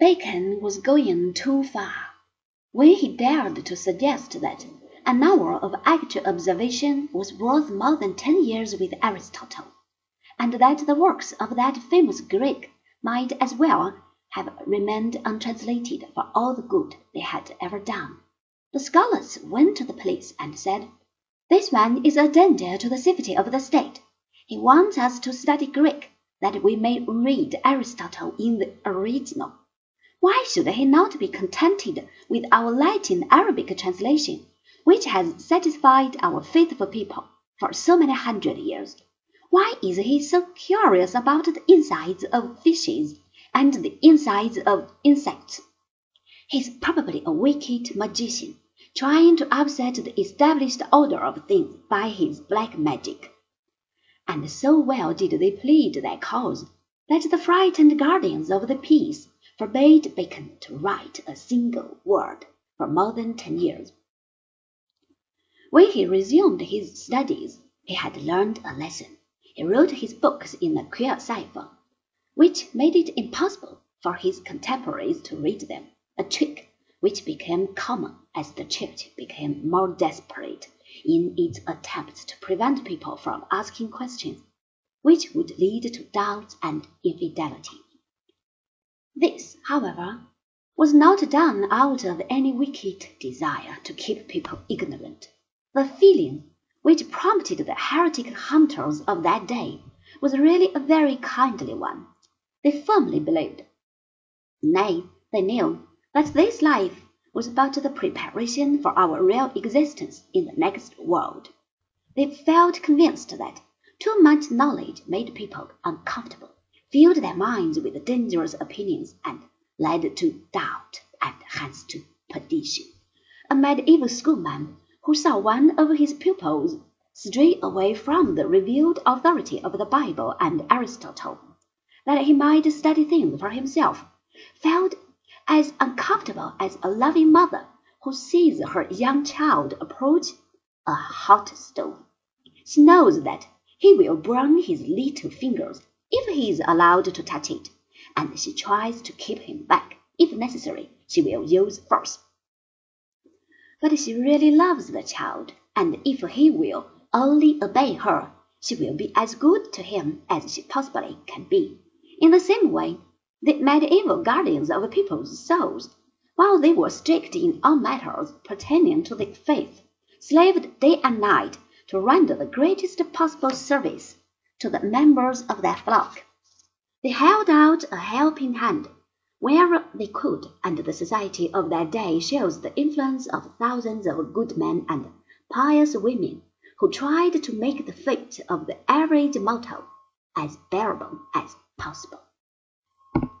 Bacon was going too far when he dared to suggest that an hour of actual observation was worth more than ten years with Aristotle, and that the works of that famous Greek might as well have remained untranslated for all the good they had ever done. The scholars went to the police and said, This man is a danger to the safety of the state. He wants us to study Greek that we may read Aristotle in the original. Why should he not be contented with our Latin Arabic translation, which has satisfied our faithful people for so many hundred years? Why is he so curious about the insides of fishes and the insides of insects? He's probably a wicked magician, trying to upset the established order of things by his black magic. And so well did they plead their cause that the frightened guardians of the peace forbade Bacon to write a single word for more than ten years. When he resumed his studies, he had learned a lesson. He wrote his books in a queer cipher, which made it impossible for his contemporaries to read them, a trick which became common as the Church became more desperate in its attempts to prevent people from asking questions which would lead to doubts and infidelity. This, however, was not done out of any wicked desire to keep people ignorant. The feeling which prompted the heretic hunters of that day was really a very kindly one. They firmly believed, nay, they knew, that this life was but the preparation for our real existence in the next world. They felt convinced that too much knowledge made people uncomfortable filled their minds with dangerous opinions, and led to doubt and hence to perdition. A medieval schoolman who saw one of his pupils stray away from the revealed authority of the Bible and Aristotle, that he might study things for himself, felt as uncomfortable as a loving mother who sees her young child approach a hot stove. She knows that he will burn his little fingers if he is allowed to touch it, and she tries to keep him back. If necessary, she will use force. But she really loves the child, and if he will only obey her, she will be as good to him as she possibly can be. In the same way, the medieval guardians of people's souls, while they were strict in all matters pertaining to the faith, slaved day and night to render the greatest possible service to the members of their flock. They held out a helping hand wherever they could, and the society of that day shows the influence of thousands of good men and pious women who tried to make the fate of the average mortal as bearable as possible.